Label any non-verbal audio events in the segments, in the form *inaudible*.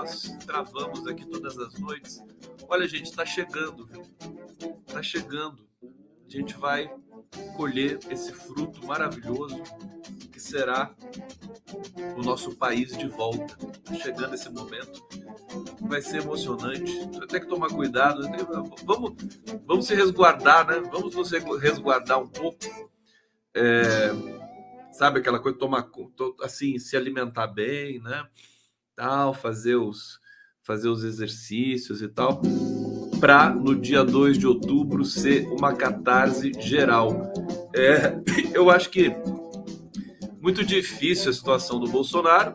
nós travamos aqui todas as noites. Olha, gente, está chegando, viu? Está chegando. A gente vai colher esse fruto maravilhoso que será o nosso país de volta. Tá chegando esse momento, vai ser emocionante. Ter que tomar cuidado. Vamos, vamos se resguardar, né? Vamos nos resguardar um pouco. É, sabe aquela coisa, tomar assim, se alimentar bem, né? Tal, fazer os fazer os exercícios e tal para no dia 2 de outubro ser uma catarse geral. É, *laughs* eu acho que muito difícil a situação do Bolsonaro.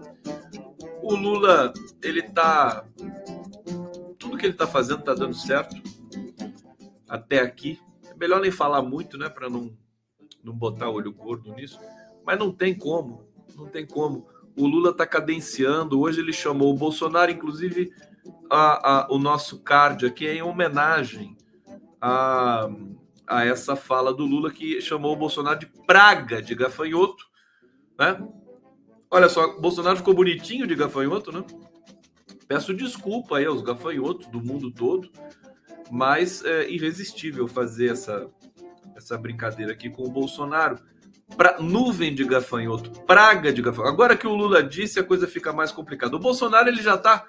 O Lula, ele tá tudo que ele tá fazendo tá dando certo até aqui. É melhor nem falar muito, né, para não não botar olho gordo nisso, mas não tem como, não tem como. O Lula está cadenciando. Hoje ele chamou o Bolsonaro, inclusive a, a, o nosso card aqui é em homenagem a, a essa fala do Lula que chamou o Bolsonaro de praga de gafanhoto, né? Olha só, Bolsonaro ficou bonitinho de gafanhoto, né? Peço desculpa aí aos gafanhotos do mundo todo, mas é irresistível fazer essa, essa brincadeira aqui com o Bolsonaro. Pra, nuvem de gafanhoto, praga de gafanhoto. Agora que o Lula disse, a coisa fica mais complicada. O Bolsonaro ele já está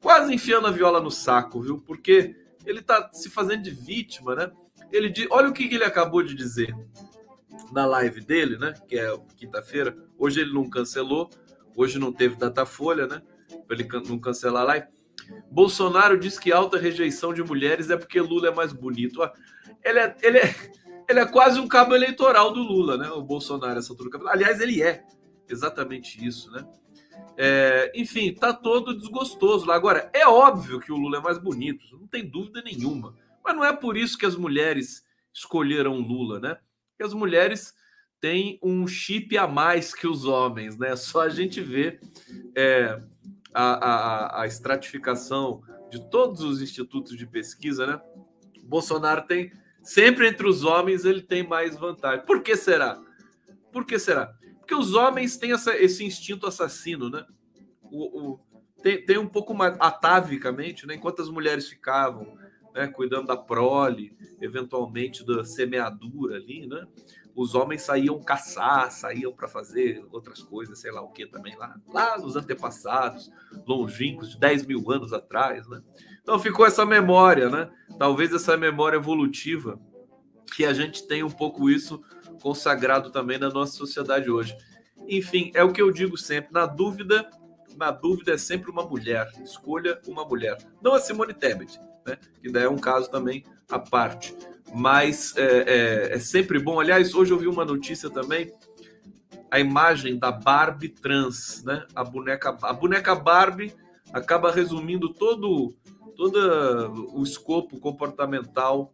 quase enfiando a viola no saco, viu? Porque ele está se fazendo de vítima, né? Ele diz, olha o que, ele acabou de dizer na live dele, né? Que é quinta-feira. Hoje ele não cancelou, hoje não teve Datafolha, né? Para ele não cancelar a live. Bolsonaro diz que alta rejeição de mulheres é porque Lula é mais bonito. Ele é, ele é, ele é quase um cabo eleitoral do Lula, né? O Bolsonaro, essa altura do Aliás, ele é exatamente isso, né? É, enfim, tá todo desgostoso lá. Agora, é óbvio que o Lula é mais bonito, não tem dúvida nenhuma. Mas não é por isso que as mulheres escolheram Lula, né? Porque as mulheres têm um chip a mais que os homens, né? Só a gente vê é, a, a, a estratificação de todos os institutos de pesquisa, né? Bolsonaro tem sempre entre os homens ele tem mais vantagem. Por que será? Por que será? Porque os homens têm essa, esse instinto assassino, né? O, o, tem, tem um pouco mais atavicamente, né? Enquanto as mulheres ficavam né, cuidando da prole, eventualmente da semeadura ali, né? Os homens saíam caçar, saíam para fazer outras coisas, sei lá o que também lá, lá nos antepassados, longínquos, de 10 mil anos atrás, né? Então ficou essa memória, né? Talvez essa memória evolutiva que a gente tem um pouco isso consagrado também na nossa sociedade hoje. Enfim, é o que eu digo sempre, na dúvida, na dúvida é sempre uma mulher, escolha uma mulher. Não a Simone Tebet, né? que daí é um caso também à parte. Mas é, é, é sempre bom. Aliás, hoje eu vi uma notícia também, a imagem da Barbie trans, né? A boneca, a boneca Barbie acaba resumindo todo, todo o escopo comportamental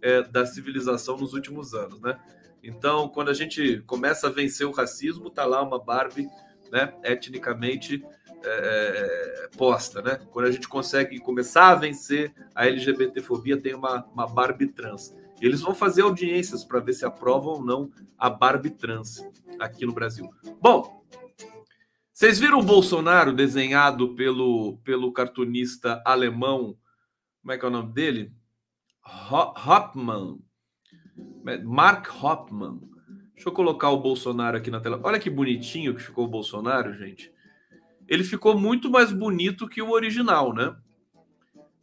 é, da civilização nos últimos anos, né? Então, quando a gente começa a vencer o racismo, tá lá uma Barbie, né, etnicamente é, posta, né? Quando a gente consegue começar a vencer a LGBTfobia, tem uma, uma Barbie trans. Eles vão fazer audiências para ver se aprovam ou não a Barbie trans aqui no Brasil. Bom, vocês viram o Bolsonaro desenhado pelo, pelo cartunista alemão, como é que é o nome dele? Hoffman, Mark Hoffman. Deixa eu colocar o Bolsonaro aqui na tela. Olha que bonitinho que ficou o Bolsonaro, gente. Ele ficou muito mais bonito que o original, né?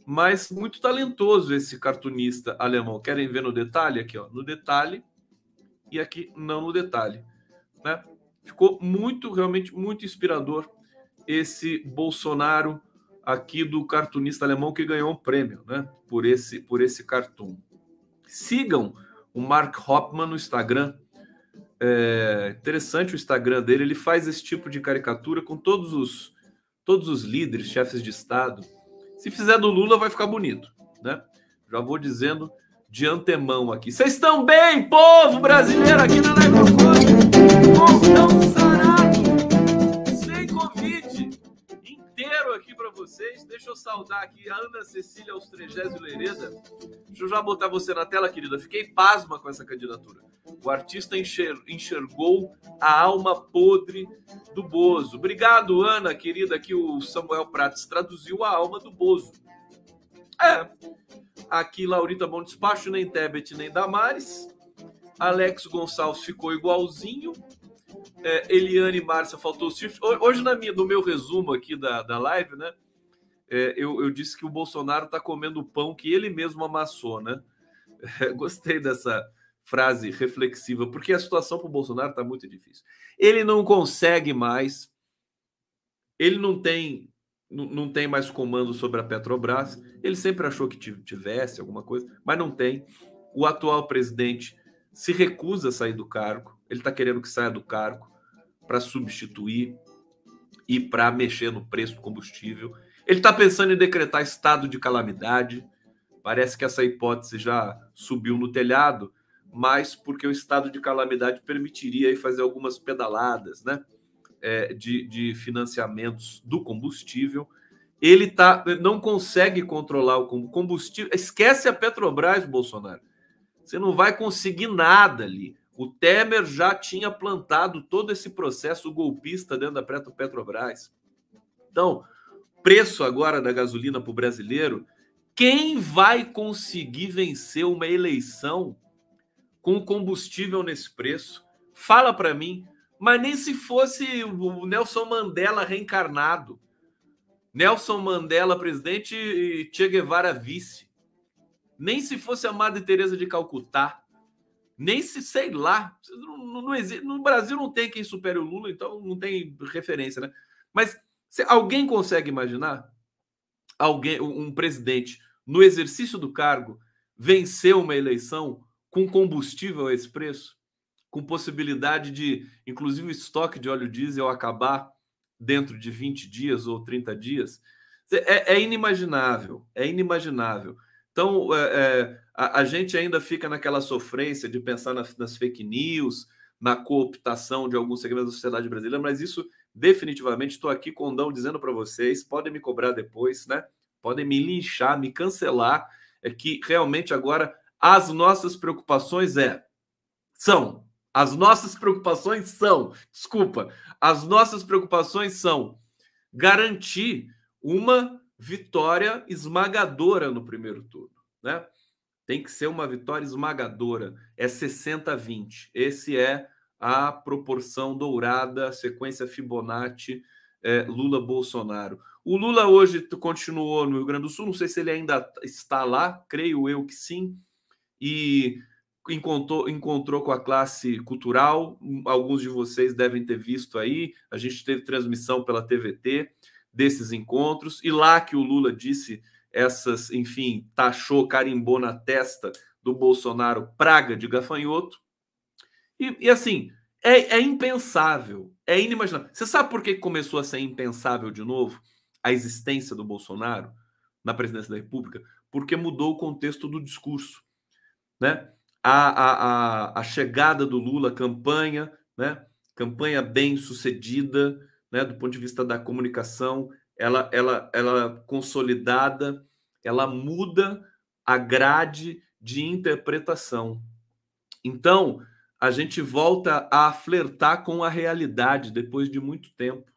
Mas muito talentoso esse cartunista alemão. Querem ver no detalhe aqui, ó, no detalhe e aqui não no detalhe, né? Ficou muito, realmente muito inspirador esse Bolsonaro aqui do cartunista alemão que ganhou um prêmio, né? Por esse por esse cartoon. Sigam o Mark Hoppman no Instagram. É interessante o Instagram dele, ele faz esse tipo de caricatura com todos os todos os líderes, chefes de estado. Se fizer do Lula vai ficar bonito, né? Já vou dizendo de antemão aqui. Vocês estão bem, povo brasileiro, aqui na Live Sarado, sem Covid, inteiro aqui para vocês. Deixa eu saudar aqui a Ana Cecília Austregésio Lereda. Deixa eu já botar você na tela, querida. Fiquei pasma com essa candidatura. O artista enxergou a alma podre do Bozo. Obrigado, Ana, querida, que o Samuel Prates traduziu a alma do Bozo. É, Aqui, Laurita Bom Despacho, nem Tebet, nem Damares. Alex Gonçalves ficou igualzinho. É, Eliane Márcia faltou Hoje, na minha, no meu resumo aqui da, da live, né? É, eu, eu, disse que o Bolsonaro está comendo o pão que ele mesmo amassou, né? É, *laughs* gostei dessa frase reflexiva, porque a situação para o Bolsonaro está muito difícil. Ele não consegue mais, ele não tem não tem mais comando sobre a Petrobras. Ele sempre achou que tivesse alguma coisa, mas não tem. O atual presidente se recusa a sair do cargo. Ele está querendo que saia do cargo para substituir e para mexer no preço do combustível. Ele está pensando em decretar estado de calamidade. Parece que essa hipótese já subiu no telhado, mas porque o estado de calamidade permitiria fazer algumas pedaladas, né? é, de, de financiamentos do combustível. Ele tá, não consegue controlar o combustível. Esquece a Petrobras, Bolsonaro. Você não vai conseguir nada ali. O Temer já tinha plantado todo esse processo golpista dentro da Petrobras. Então, preço agora da gasolina para o brasileiro. Quem vai conseguir vencer uma eleição com combustível nesse preço? Fala para mim mas nem se fosse o Nelson Mandela reencarnado. Nelson Mandela presidente e Che Guevara vice. Nem se fosse a Madre Teresa de Calcutá. Nem se, sei lá, não, não existe, no Brasil não tem quem supere o Lula, então não tem referência, né? Mas se alguém consegue imaginar alguém, um presidente no exercício do cargo vencer uma eleição com combustível a esse preço? com possibilidade de, inclusive, o estoque de óleo diesel acabar dentro de 20 dias ou 30 dias. É, é inimaginável, é inimaginável. Então, é, é, a, a, gente ainda fica naquela sofrência de pensar nas, nas fake news, na cooptação de alguns segmentos da sociedade brasileira, mas isso definitivamente estou aqui com Dão dizendo para vocês, podem me cobrar depois, né? Podem me linchar, me cancelar, é que realmente agora as nossas preocupações é são as nossas preocupações são, desculpa, as nossas preocupações são garantir uma vitória esmagadora no primeiro turno, né? Tem que ser uma vitória esmagadora, é 60 20. Esse é a proporção dourada, sequência Fibonacci é, Lula Bolsonaro. O Lula hoje continuou no Rio Grande do Sul, não sei se ele ainda está lá, creio eu que sim. E encontrou, encontrou com a classe cultural. Alguns de vocês devem ter visto aí. A gente teve transmissão pela TVT desses encontros, e lá que o Lula disse essas, enfim, taxou, carimbou na testa do Bolsonaro praga de gafanhoto. E, e assim, é, é, impensável, é inimaginável. Você sabe por que começou a ser impensável de novo a existência do Bolsonaro na presidência da República? Porque mudou o contexto do discurso. Né? a, a, a, chegada do Lula, campanha, né? campanha bem sucedida, né? do ponto de vista da comunicação, ela, ela, ela consolidada, ela muda a grade de interpretação. Então, a gente volta a flertar com a realidade depois de muito tempo.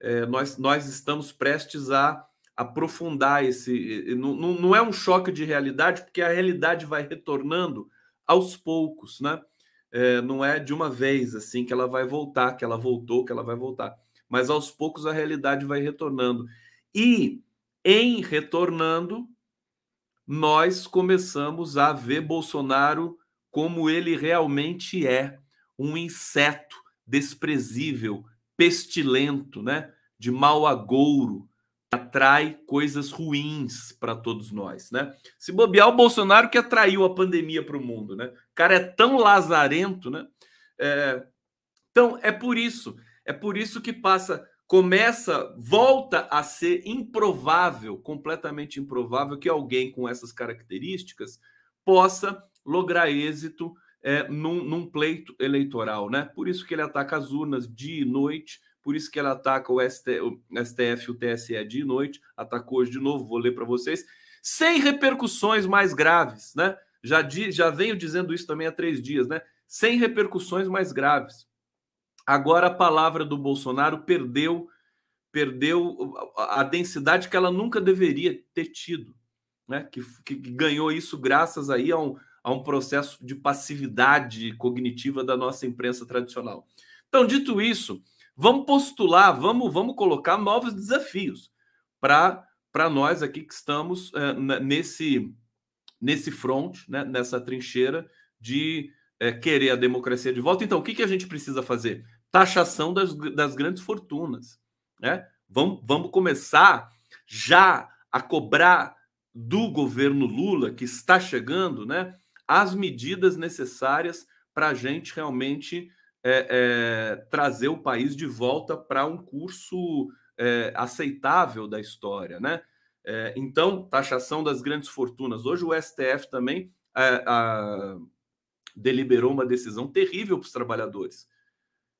É, nós, nós estamos prestes a aprofundar esse. Não, não é um choque de realidade, porque a realidade vai retornando aos poucos, né? É, não é de uma vez assim que ela vai voltar, que ela voltou, que ela vai voltar. Mas aos poucos a realidade vai retornando. E em retornando, nós começamos a ver Bolsonaro como ele realmente é, um inseto desprezível, pestilento, né? De mau agouro, atrai coisas ruins para todos nós, né? Se bobear o Bolsonaro que atraiu a pandemia para o mundo, né? O cara é tão lazarento, né? É... Então é por isso, é por isso que passa, começa, volta a ser improvável, completamente improvável que alguém com essas características possa lograr êxito é, num, num, pleito eleitoral, né? Por isso que ele ataca as urnas dia e noite, por isso que ele ataca o, ST, o STF e o TSE dia e noite, atacou hoje de novo, vou ler para vocês, sem repercussões mais graves, né? Já, di, já venho dizendo isso também há três dias, né? Sem repercussões mais graves. Agora a palavra do Bolsonaro perdeu perdeu a densidade que ela nunca deveria ter tido, né? Que, que ganhou isso graças aí a um, a um processo de passividade cognitiva da nossa imprensa tradicional. Então, dito isso, vamos postular, vamos, vamos colocar novos desafios para nós aqui que estamos é, nesse, nesse front, né, nessa trincheira de é, querer a democracia de volta. Então, o que, que a gente precisa fazer? Taxação das, das grandes fortunas. Né? Vamos, vamos começar já a cobrar do governo Lula, que está chegando, né, as medidas necessárias para a gente realmente é, é, trazer o país de volta para um curso é, aceitável da história, né? É, então, taxação das grandes fortunas. Hoje o STF também é, a, deliberou uma decisão terrível para os trabalhadores.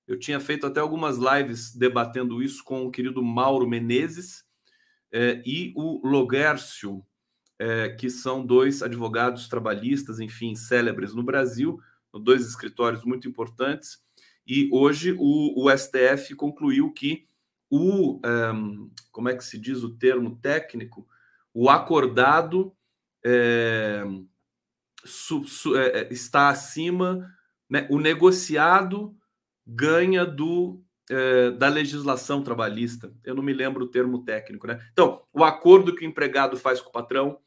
Eu tinha feito até algumas lives debatendo isso com o querido Mauro Menezes é, e o Logércio, é, que são dois advogados trabalhistas, enfim, célebres no Brasil, dois escritórios muito importantes. E hoje o, o STF concluiu que o, um, ehm, como é que se diz o termo técnico, o acordado é, su, su, está acima, né, o negociado ganha do é, da legislação trabalhista. Eu não me lembro o termo técnico, né? Então, o acordo que o empregado faz com o patrão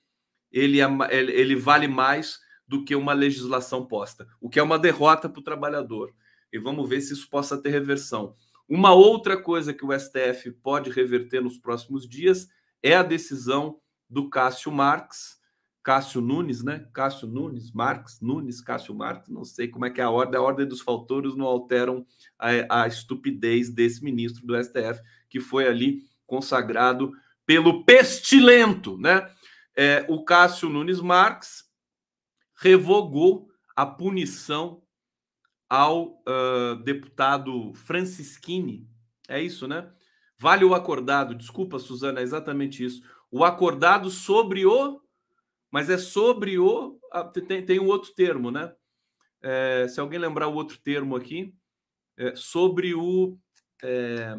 ele, é, ele vale mais do que uma legislação posta, o que é uma derrota para o trabalhador. E vamos ver se isso possa ter reversão. Uma outra coisa que o STF pode reverter nos próximos dias é a decisão do Cássio Marx, Cássio Nunes, né? Cássio Nunes, Marx, Nunes, Cássio Marx, não sei como é que é a ordem, a ordem dos faltores não alteram a, a estupidez desse ministro do STF, que foi ali consagrado pelo pestilento, né? é, o Cássio Nunes Marques revogou a punição ao uh, deputado Francisquini. É isso, né? Vale o acordado. Desculpa, Suzana, é exatamente isso. O acordado sobre o. Mas é sobre o. Tem, tem um outro termo, né? É, se alguém lembrar o outro termo aqui, é sobre o. É,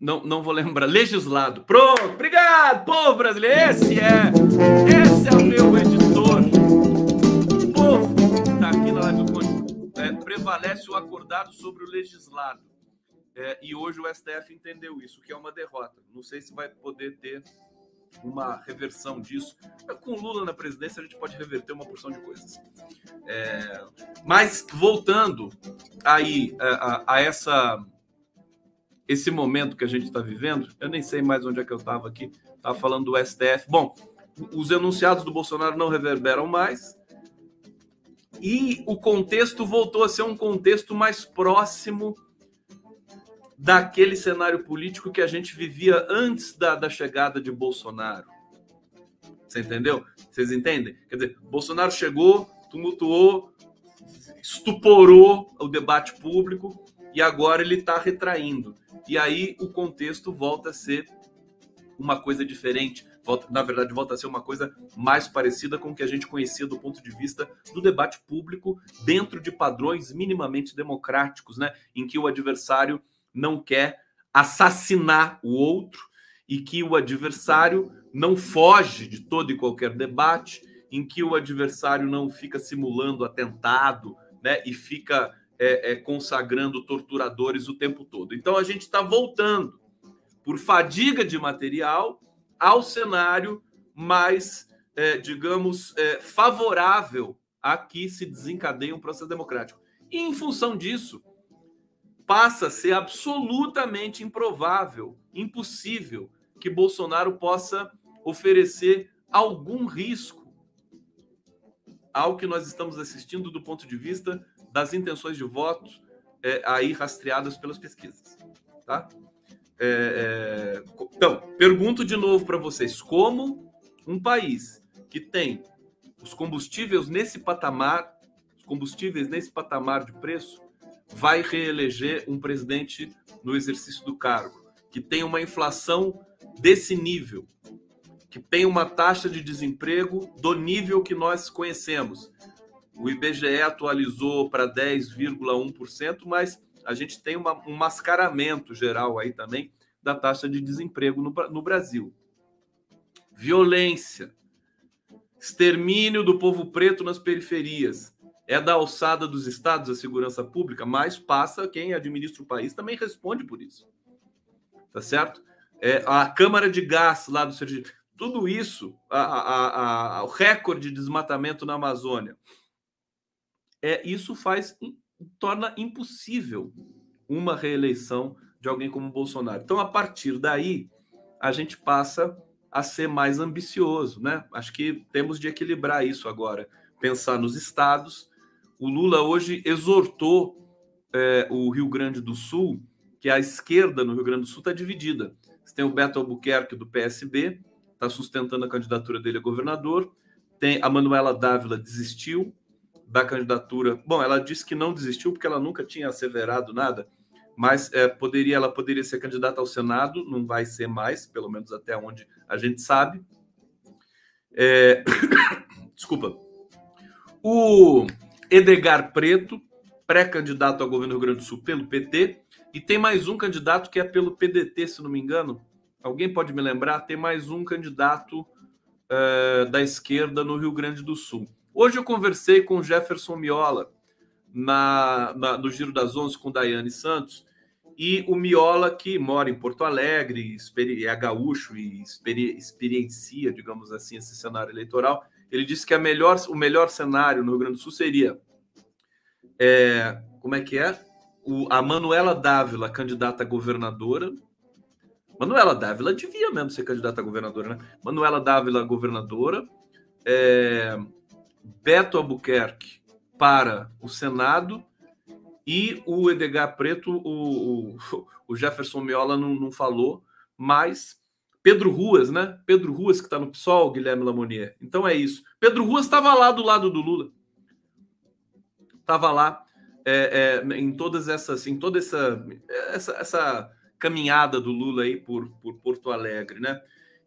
não, não vou lembrar, *laughs* legislado. Pronto, obrigado, povo brasileiro. Esse é, esse é o meu editor. O povo está aqui na live do é, prevalece o acordado sobre o legislado. É, e hoje o STF entendeu isso, que é uma derrota. Não sei se vai poder ter uma reversão disso. Com Lula na presidência, a gente pode reverter uma porção de coisas. É, mas voltando aí a, a, a essa esse momento que a gente está vivendo, eu nem sei mais onde é que eu estava aqui, estava falando do STF. Bom, os enunciados do Bolsonaro não reverberam mais e o contexto voltou a ser um contexto mais próximo daquele cenário político que a gente vivia antes da, da chegada de Bolsonaro. Você entendeu? Vocês entendem? Quer dizer, Bolsonaro chegou, tumultuou, estuporou o debate público e agora ele está retraindo. E aí o contexto volta a ser uma coisa diferente. Volta, na verdade, volta a ser uma coisa mais parecida com o que a gente conhecia do ponto de vista do debate público dentro de padrões minimamente democráticos, né? Em que o adversário não quer assassinar o outro e que o adversário não foge de todo e qualquer debate, em que o adversário não fica simulando atentado, né? E fica é, é, consagrando torturadores o tempo todo. Então a gente está voltando, por fadiga de material, ao cenário mais, é, digamos, é, favorável a que se desencadeie um processo democrático. E em função disso, passa a ser absolutamente improvável, impossível que Bolsonaro possa oferecer algum risco ao que nós estamos assistindo do ponto de vista das intenções de voto é, aí rastreadas pelas pesquisas. Tá? É, é, então, pergunto de novo para vocês: como um país que tem os combustíveis nesse patamar, os combustíveis nesse patamar de preço, vai reeleger um presidente no exercício do cargo, que tem uma inflação desse nível, que tem uma taxa de desemprego do nível que nós conhecemos. O IBGE atualizou para 10,1%, mas a gente tem uma, um mascaramento geral aí também da taxa de desemprego no, no Brasil. Violência, extermínio do povo preto nas periferias. É da alçada dos estados a segurança pública, mas passa quem administra o país também responde por isso. Tá certo? É, a Câmara de Gás lá do Sergipe. Tudo isso, a, a, a, o recorde de desmatamento na Amazônia, é, isso faz torna impossível uma reeleição de alguém como Bolsonaro. Então, a partir daí, a gente passa a ser mais ambicioso, né? Acho que temos de equilibrar isso agora, pensar nos estados. O Lula hoje exortou é, o Rio Grande do Sul, que a esquerda no Rio Grande do Sul está dividida. Você tem o Beto Albuquerque do PSB, está sustentando a candidatura dele a governador. Tem a Manuela Dávila desistiu da candidatura. Bom, ela disse que não desistiu porque ela nunca tinha asseverado nada mas é, poderia, ela poderia ser candidata ao Senado, não vai ser mais, pelo menos até onde a gente sabe. É... *coughs* Desculpa. O Edgar Preto, pré-candidato ao governo do Rio Grande do Sul pelo PT, e tem mais um candidato que é pelo PDT, se não me engano. Alguém pode me lembrar? Tem mais um candidato é, da esquerda no Rio Grande do Sul. Hoje eu conversei com Jefferson Miola, na, na, no Giro das Onze com Daiane Santos, e o Miola, que mora em Porto Alegre, é gaúcho e experiencia, digamos assim, esse cenário eleitoral, ele disse que a melhor, o melhor cenário no Rio Grande do Sul seria é, como é que é? O, a Manuela Dávila, candidata a governadora. Manuela Dávila devia mesmo ser candidata a governadora, né? Manuela Dávila, governadora. É, Beto Albuquerque, para o Senado e o Edgar Preto, o, o, *laughs* o Jefferson Miola não, não, falou, mas Pedro Ruas, né? Pedro Ruas, que está no PSOL, Guilherme Lamonier. Então é isso. Pedro Ruas estava lá do lado do Lula. Estava lá é, é, em todas essas, em toda essa, essa, essa caminhada do Lula aí por, por Porto Alegre, né?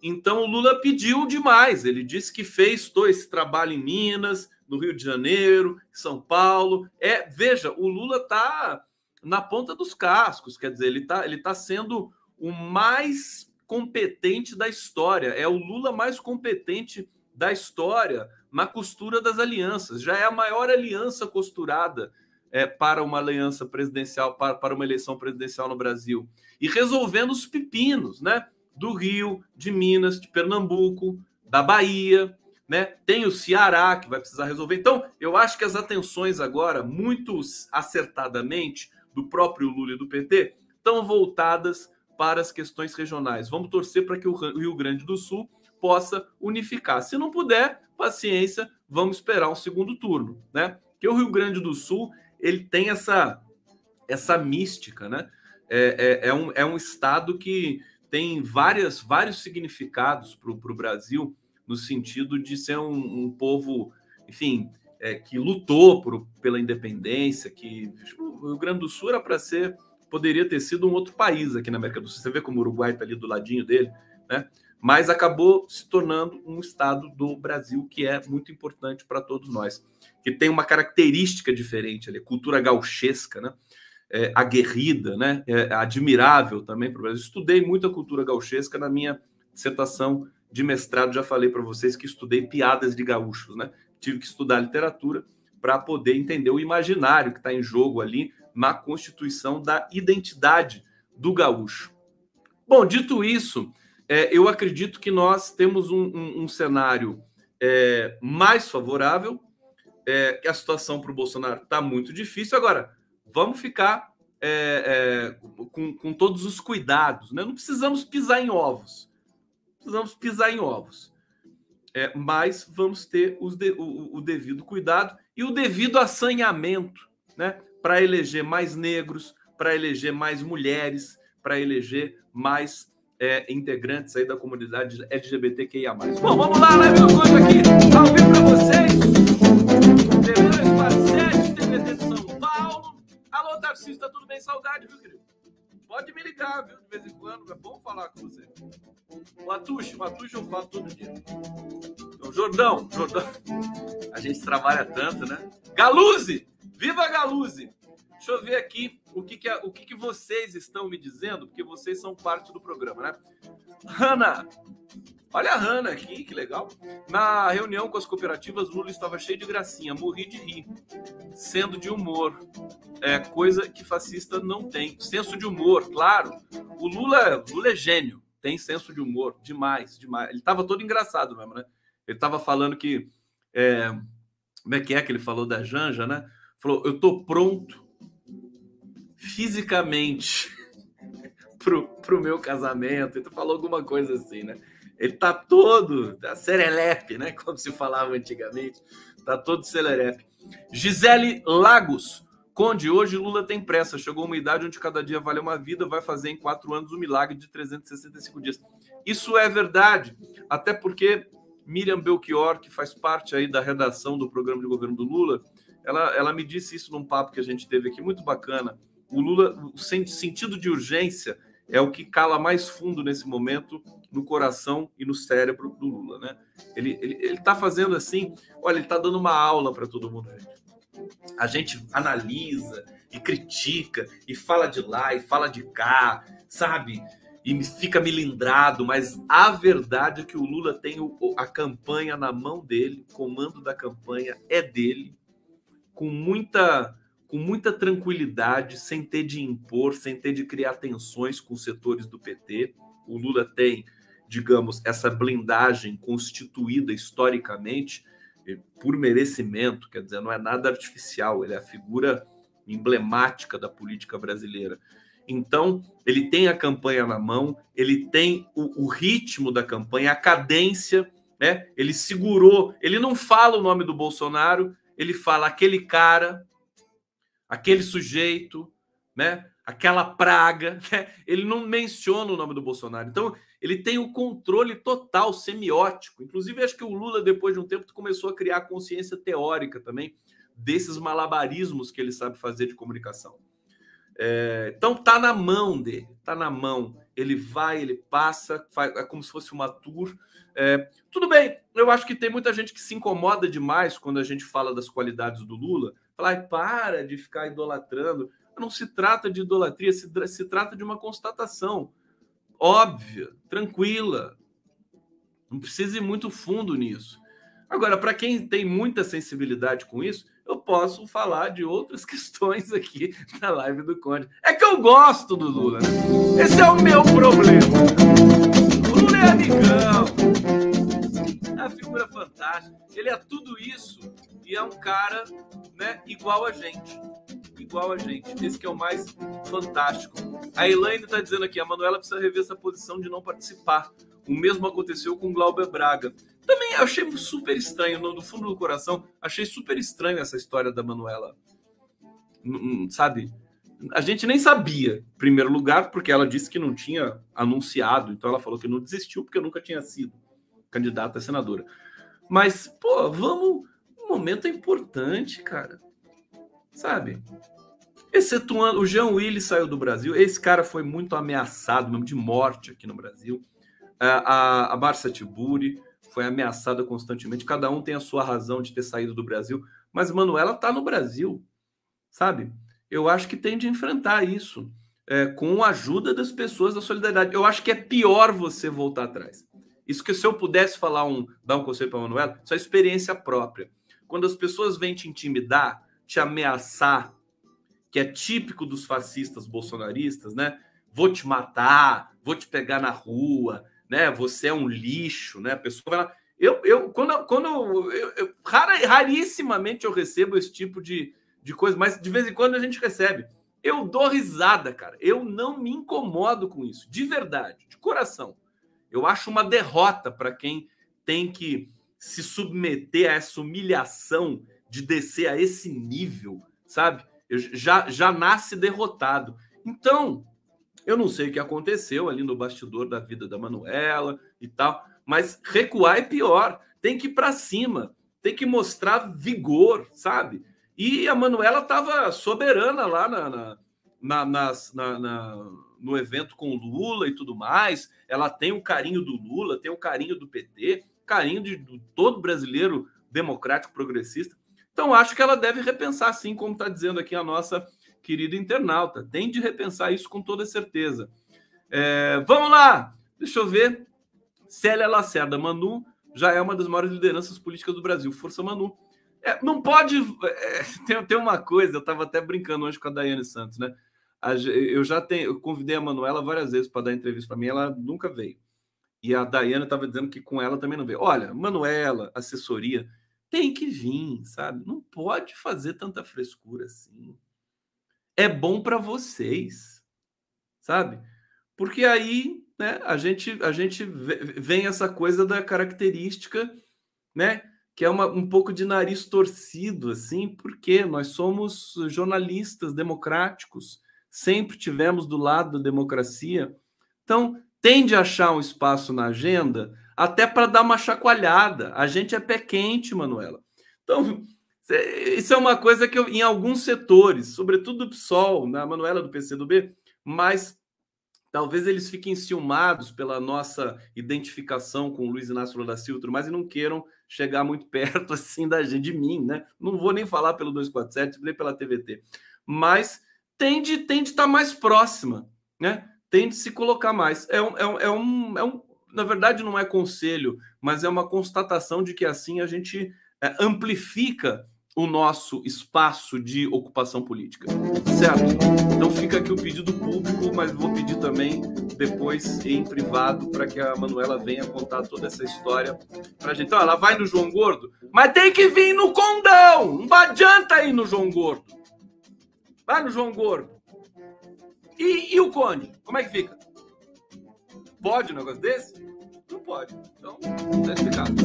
Então o Lula pediu demais. Ele disse que fez todo esse trabalho em Minas, no Rio de Janeiro, São Paulo. É, veja, o Lula está na ponta dos cascos, quer dizer, ele está ele tá sendo o mais competente da história. É o Lula mais competente da história na costura das alianças. Já é a maior aliança costurada é, para uma aliança presidencial, para, para uma eleição presidencial no Brasil. E resolvendo os pepinos, né? Do Rio, de Minas, de Pernambuco, da Bahia, né? Tem o Ceará que vai precisar resolver. Então, eu acho que as atenções agora, muito acertadamente, do próprio Lula e do PT, estão voltadas para as questões regionais. Vamos torcer para que o Rio Grande do Sul possa unificar. Se não puder, paciência, vamos esperar um segundo turno, né? Que o Rio Grande do Sul ele tem essa essa mística, né? É, é, é um, é um estado que tem várias, vários significados para o Brasil no sentido de ser um, um povo, enfim, é, que lutou por, pela independência, que o Rio Grande do Sul era para ser, poderia ter sido um outro país aqui na América do Sul. Você vê como o Uruguai está ali do ladinho dele, né? Mas acabou se tornando um estado do Brasil que é muito importante para todos nós, que tem uma característica diferente ali, cultura gauchesca, né? É, aguerrida, né? É, admirável também para o Brasil. Estudei muito a cultura gauchesca na minha dissertação de mestrado, já falei para vocês que estudei piadas de gaúchos, né? Tive que estudar literatura para poder entender o imaginário que está em jogo ali na constituição da identidade do gaúcho. Bom, dito isso, é, eu acredito que nós temos um, um, um cenário é, mais favorável, é, que a situação para o Bolsonaro está muito difícil. Agora, vamos ficar é, é, com, com todos os cuidados, né? Não precisamos pisar em ovos precisamos pisar em ovos. É, mas vamos ter de, o, o, devido cuidado e o devido assanhamento né, para eleger mais negros, para eleger mais mulheres, para eleger mais é, integrantes aí da comunidade LGBTQIA+. Bom, vamos lá, live do Conde aqui, ao vivo para vocês. TV2 Parcetes, TVT de São Paulo. Alô, Tarcísio, tá tudo bem? Saudade, viu, querido? Pode me ligar, viu, de vez em quando, é bom falar com você. O Atucho, o Atucho eu falo todo dia. Então, Jordão, Jordão, a gente trabalha tanto, né? Galuze, viva Galuze! Deixa eu ver aqui o que, que, o que, que vocês estão me dizendo, porque vocês são parte do programa, né? Hanna, olha a Hanna aqui, que legal. Na reunião com as cooperativas, Lula estava cheio de gracinha, morri de rir, sendo de humor. É coisa que fascista não tem. Senso de humor, claro. O Lula, Lula é gênio, tem senso de humor, demais, demais. Ele estava todo engraçado mesmo, né? Ele estava falando que. É, como é que é que ele falou da Janja, né? Falou: eu tô pronto fisicamente pro, pro meu casamento. Então falou alguma coisa assim, né? Ele tá todo tá serelepe, né? *laughs* Como se falava antigamente. Tá todo serelepe. Gisele Lagos. Conde, hoje Lula tem pressa. Chegou uma idade onde cada dia vale uma vida, vai fazer em quatro anos um milagre de 365 dias. Isso é verdade, até porque Miriam Belchior, que faz parte aí da redação do programa de governo do Lula, ela, ela me disse isso num papo que a gente teve aqui, muito bacana o Lula, o sentido de urgência é o que cala mais fundo nesse momento no coração e no cérebro do Lula, né? Ele ele, ele tá fazendo assim, olha, ele tá dando uma aula para todo mundo. A gente analisa e critica e fala de lá e fala de cá, sabe? E fica milindrado, mas a verdade é que o Lula tem a campanha na mão dele, o comando da campanha é dele, com muita com muita tranquilidade, sem ter de impor, sem ter de criar tensões com setores do PT. O Lula tem, digamos, essa blindagem constituída historicamente por merecimento, quer dizer, não é nada artificial, ele é a figura emblemática da política brasileira. Então, ele tem a campanha na mão, ele tem o, o ritmo da campanha, a cadência, né? Ele segurou, ele não fala o nome do Bolsonaro, ele fala aquele cara, aquele sujeito, né? aquela praga, *laughs* né? ele não menciona o nome do Bolsonaro. Então, ele tem o controle total semiótico. Inclusive, acho que o Lula, depois de um tempo, começou a criar consciência teórica também desses malabarismos que ele sabe fazer de comunicação. É, então, tá na mão dele, tá na mão. Ele vai, ele passa, faz, é como se fosse uma tour. É, tudo bem, eu acho que tem muita gente que se incomoda demais quando a gente fala das qualidades do Lula, Falar, para de ficar idolatrando. Não se trata de idolatria, se, se trata de uma constatação óbvia, tranquila. Não precisa ir muito fundo nisso. Agora, para quem tem muita sensibilidade com isso, eu posso falar de outras *laughs* questões aqui na live do Conde. É que eu gosto do Lula, né? Esse é o meu problema. O Lula é amigão. É uma figura fantástica. Ele é tudo isso e é um cara né, igual a gente. Igual a gente. Esse que é o mais fantástico. A Elaine está dizendo aqui, a Manuela precisa rever essa posição de não participar. O mesmo aconteceu com Glauber Braga. Também achei super estranho, no fundo do coração, achei super estranho essa história da Manuela. Sabe? A gente nem sabia, em primeiro lugar, porque ela disse que não tinha anunciado, então ela falou que não desistiu porque nunca tinha sido candidata a senadora. Mas, pô, vamos momento importante, cara. Sabe? Excetuando, o Jean Willis saiu do Brasil. Esse cara foi muito ameaçado, mesmo de morte aqui no Brasil. A, a, a Barça Tiburi foi ameaçada constantemente. Cada um tem a sua razão de ter saído do Brasil. Mas Manuela tá no Brasil, sabe? Eu acho que tem de enfrentar isso é, com a ajuda das pessoas da solidariedade. Eu acho que é pior você voltar atrás. Isso que se eu pudesse falar um, dar um conselho para Manuela, isso é experiência própria. Quando as pessoas vêm te intimidar, te ameaçar, que é típico dos fascistas bolsonaristas, né? Vou te matar, vou te pegar na rua, né? Você é um lixo, né? A pessoa vai lá. Eu, eu quando, quando eu, eu, rarissimamente eu recebo esse tipo de, de coisa, mas de vez em quando a gente recebe. Eu dou risada, cara. Eu não me incomodo com isso, de verdade, de coração. Eu acho uma derrota para quem tem que se submeter a essa humilhação de descer a esse nível, sabe? Eu já, já nasce derrotado. Então, Eu não sei o que aconteceu ali no bastidor da vida da Manuela e tal, mas recuar é pior. Tem que ir para cima, tem que mostrar vigor, sabe? E a Manuela estava soberana lá na, na, na, na, na, no evento com o Lula e tudo mais. Ela tem o carinho do Lula, tem o carinho do PT, carinho de, todo brasileiro democrático progressista. Então, acho que ela deve repensar, sim, como está dizendo aqui a nossa querida internauta. Tem de repensar isso com toda certeza. É, vamos lá! Deixa eu ver. Célia Lacerda, Manu já é uma das maiores lideranças políticas do Brasil. Força Manu. É, não pode. É, *laughs* tem, tem uma coisa, eu estava até brincando hoje com a Daiane Santos, né? Eu já tenho, eu convidei a Manuela várias vezes para dar entrevista para mim, ela nunca veio. E a Daiane estava dizendo que com ela também não veio. Olha, Manuela, assessoria, tem que vir, sabe? Não pode fazer tanta frescura assim. É bom para vocês, sabe? Porque aí, né, a gente a gente vem essa coisa da característica, né, que é uma, um pouco de nariz torcido assim, porque nós somos jornalistas democráticos, sempre tivemos do lado da democracia. Então, tende a achar um espaço na agenda até para dar uma chacoalhada. A gente é pé quente, Manuela. Então, isso é uma coisa que eu, em alguns setores, sobretudo do PSOL, na Manuela do PCdoB, mas talvez eles fiquem ciumados pela nossa identificação com o Luiz Inácio Lula da Silva, mas e não queiram chegar muito *laughs* perto assim da gente, de mim, né? Não vou nem falar pelo 247, nem pela TVT, mas tende, tende estar mais próxima, né? Tende se colocar mais. É um, é um, é um, é um na verdade, não é conselho, mas é uma constatação de que assim a gente é, amplifica o nosso espaço de ocupação política, certo? Então fica aqui o pedido público, mas vou pedir também depois em privado para que a Manuela venha contar toda essa história para a gente. Então ela vai no João Gordo, mas tem que vir no condão, não adianta ir no João Gordo. Vai no João Gordo. E, e o Cone, como é que fica? Pode um negócio desse? Não pode. Então, tá explicado.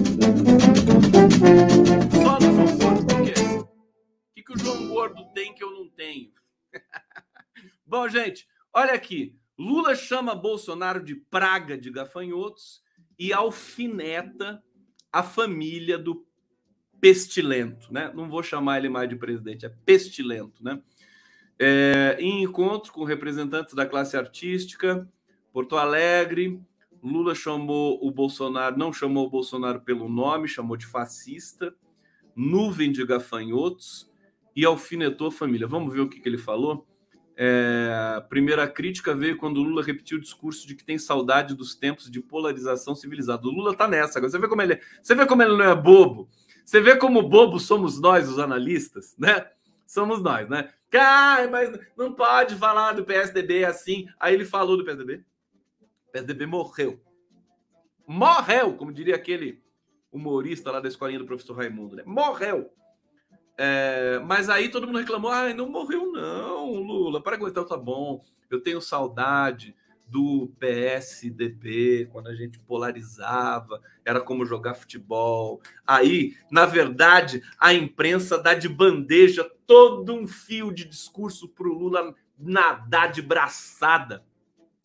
Só no João Gordo, quê? O que, que o João Gordo tem que eu não tenho? *laughs* Bom, gente, olha aqui. Lula chama Bolsonaro de praga de gafanhotos e alfineta a família do pestilento, né? Não vou chamar ele mais de presidente, é pestilento, né? É, em encontro com representantes da classe artística, Porto Alegre, Lula chamou o Bolsonaro, não chamou o Bolsonaro pelo nome, chamou de fascista, nuvem de gafanhotos e alfinetou a família. Vamos ver o que, que ele falou? É, primeira crítica veio quando Lula repetiu o discurso de que tem saudade dos tempos de polarização civilizada. O Lula tá nessa. Agora você vê como ele, é, você vê como ele não é bobo. Você vê como bobo somos nós, os analistas, né? Somos nós, né? Ah, mas não pode falar do PSDB assim. Aí ele falou do PSDB. O PSDB morreu. Morreu, como diria aquele humorista lá da escolinha do professor Raimundo, né? Morreu. É, mas aí todo mundo reclamou: ah, não morreu, não, Lula. Para aguentar, tá bom. Eu tenho saudade do PSDB, quando a gente polarizava, era como jogar futebol. Aí, na verdade, a imprensa dá de bandeja todo um fio de discurso para o Lula nadar de braçada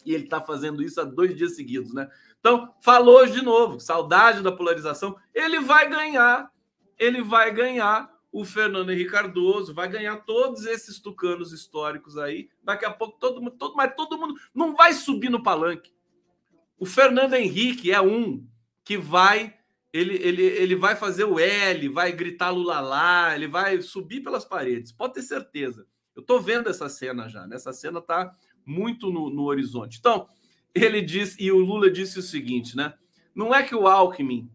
e ele está fazendo isso há dois dias seguidos, né? Então, falou hoje de novo, saudade da polarização. Ele vai ganhar, ele vai ganhar o Fernando Henrique Cardoso, vai ganhar todos esses tucanos históricos aí. Daqui a pouco todo mundo, todo, mas todo mundo não vai subir no palanque. O Fernando Henrique é um que vai ele, ele, ele vai fazer o L, vai gritar Lula lá, ele vai subir pelas paredes, pode ter certeza. Eu tô vendo essa cena já, né? Essa cena tá muito no, no horizonte. Então, ele disse, e o Lula disse o seguinte, né? Não é que o Alckmin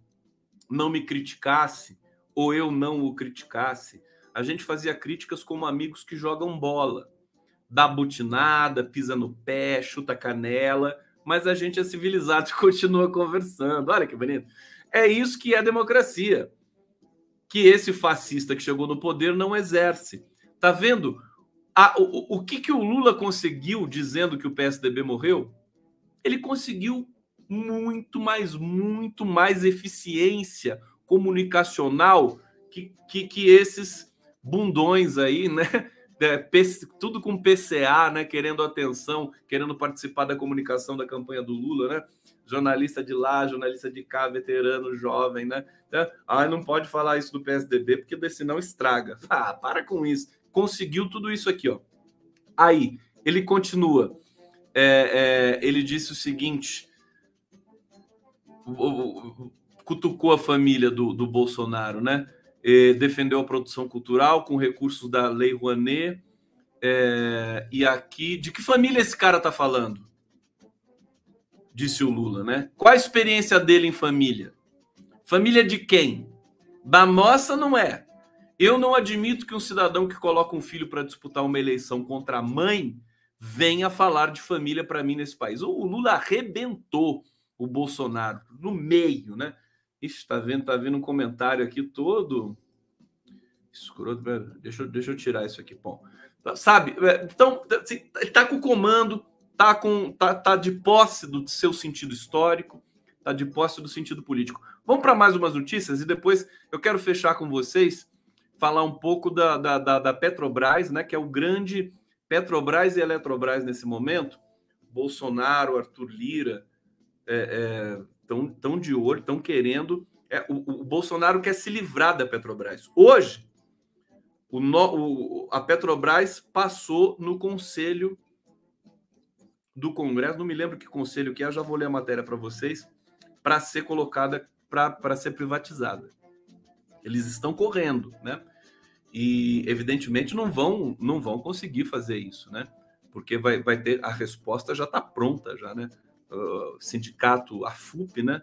não me criticasse ou eu não o criticasse. A gente fazia críticas como amigos que jogam bola. Dá butinada, pisa no pé, chuta canela, mas a gente é civilizado e *laughs* continua conversando. Olha que bonito. É isso que é democracia. Que esse fascista que chegou no poder não exerce. Tá vendo a, o, o que, que o Lula conseguiu dizendo que o PSDB morreu? Ele conseguiu muito mais, muito mais eficiência comunicacional que, que, que esses bundões aí, né? *laughs* é, tudo com PCA, né? Querendo atenção, querendo participar da comunicação da campanha do Lula, né? Jornalista de lá, jornalista de cá, veterano, jovem, né? Ah, não pode falar isso do PSDB, porque senão estraga. *laughs* Ah, para com isso. Conseguiu tudo isso aqui, ó. Aí, ele continua. É, é, ele disse o seguinte: cutucou a família do, do Bolsonaro, né? E defendeu a produção cultural com recursos da Lei Rouanet. É, e aqui, de que família esse cara tá falando? Disse o Lula, né? Qual a experiência dele em família? Família de quem? Da nossa não é. Eu não admito que um cidadão que coloca um filho para disputar uma eleição contra a mãe venha falar de família para mim nesse país. O Lula arrebentou o Bolsonaro no meio, né? Ixi, tá vendo, tá vendo um comentário aqui todo escroto. Deixa, deixa eu tirar isso aqui, bom. Tá, sabe? É, então, assim, ele tá com o comando, tá com tá, tá de posse do seu sentido histórico, tá de posse do sentido político. Vamos para mais umas notícias e depois eu quero fechar com vocês falar um pouco da, da, da, da Petrobras, né? Que é o grande Petrobras e Eletrobras nesse momento, Bolsonaro, Arthur Lira, estão é, é, tão de olho, estão querendo. É, o, o, Bolsonaro quer se livrar da Petrobras. Hoje, o, o, a Petrobras passou no conselho do Congresso, não me lembro que conselho que é, já vou ler a matéria para vocês, para ser colocada, para ser privatizada. Eles estão correndo, né? e evidentemente não vão não vão conseguir fazer isso, né? Porque vai, vai ter a resposta já está pronta já, né? Sindicato, a FUP, né?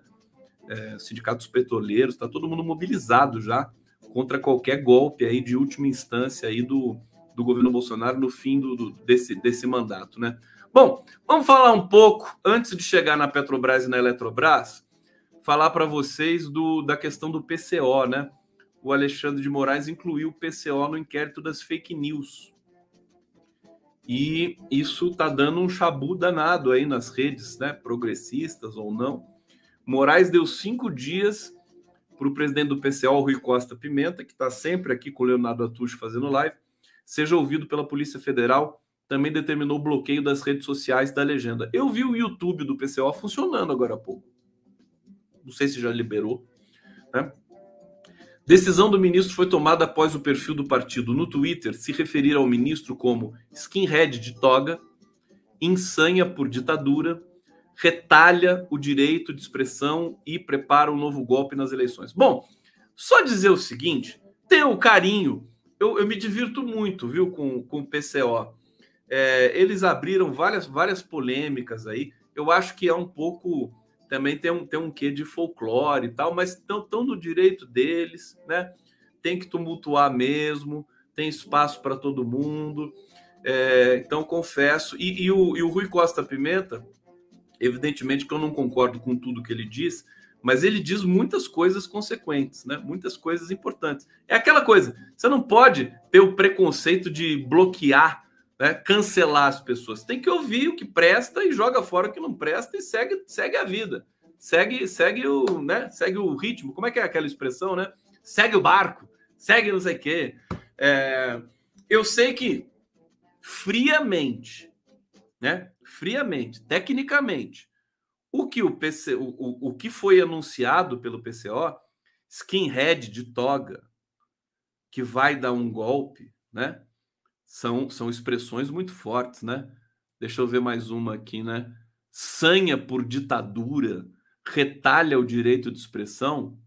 É, sindicatos petroleiros, está todo mundo mobilizado já contra qualquer golpe aí de última instância aí do, do governo Bolsonaro no fim do, do, desse, desse mandato, né? Bom, vamos falar um pouco antes de chegar na Petrobras e na Eletrobras, falar para vocês do, da questão do PCO, né? o Alexandre de Moraes incluiu o PCO no inquérito das fake news. E isso está dando um chabu danado aí nas redes, né, progressistas ou não. Moraes deu cinco dias para o presidente do PCO, Rui Costa Pimenta, que está sempre aqui com o Leonardo Atucho fazendo live, seja ouvido pela Polícia Federal. Também determinou o bloqueio das redes sociais da legenda. Eu vi o YouTube do PCO funcionando agora há pouco. Não sei se já liberou, né? Decisão do ministro foi tomada após o perfil do partido no Twitter se referir ao ministro como skinhead de toga, insanha por ditadura, retalha o direito de expressão e prepara um novo golpe nas eleições. Bom, só dizer o seguinte: tenha o carinho. Eu, eu me divirto muito, viu, com, com o PCO. É, eles abriram várias, várias polêmicas aí. Eu acho que é um pouco também tem um, tem um quê de folclore e tal, mas estão no direito deles, né? Tem que tumultuar mesmo, tem espaço para todo mundo. É, então, confesso. E, e, o, e o Rui Costa Pimenta, evidentemente que eu não concordo com tudo que ele diz, mas ele diz muitas coisas consequentes, né? Muitas coisas importantes. É aquela coisa, você não pode ter o preconceito de bloquear né, cancelar as pessoas. Tem que ouvir o que presta e joga fora o que não presta e segue, segue a vida. Segue, segue o, né, segue o ritmo. Como é que é aquela expressão, né? Segue o barco, segue não sei o quê. É, eu sei que friamente, né? Friamente, tecnicamente, o que o PC, o, o, o que foi anunciado pelo PCO, skinhead de toga, que vai dar um golpe, né? São, são expressões muito fortes, né? Deixa eu ver mais uma aqui, né? Sanha por ditadura, retalha o direito de expressão,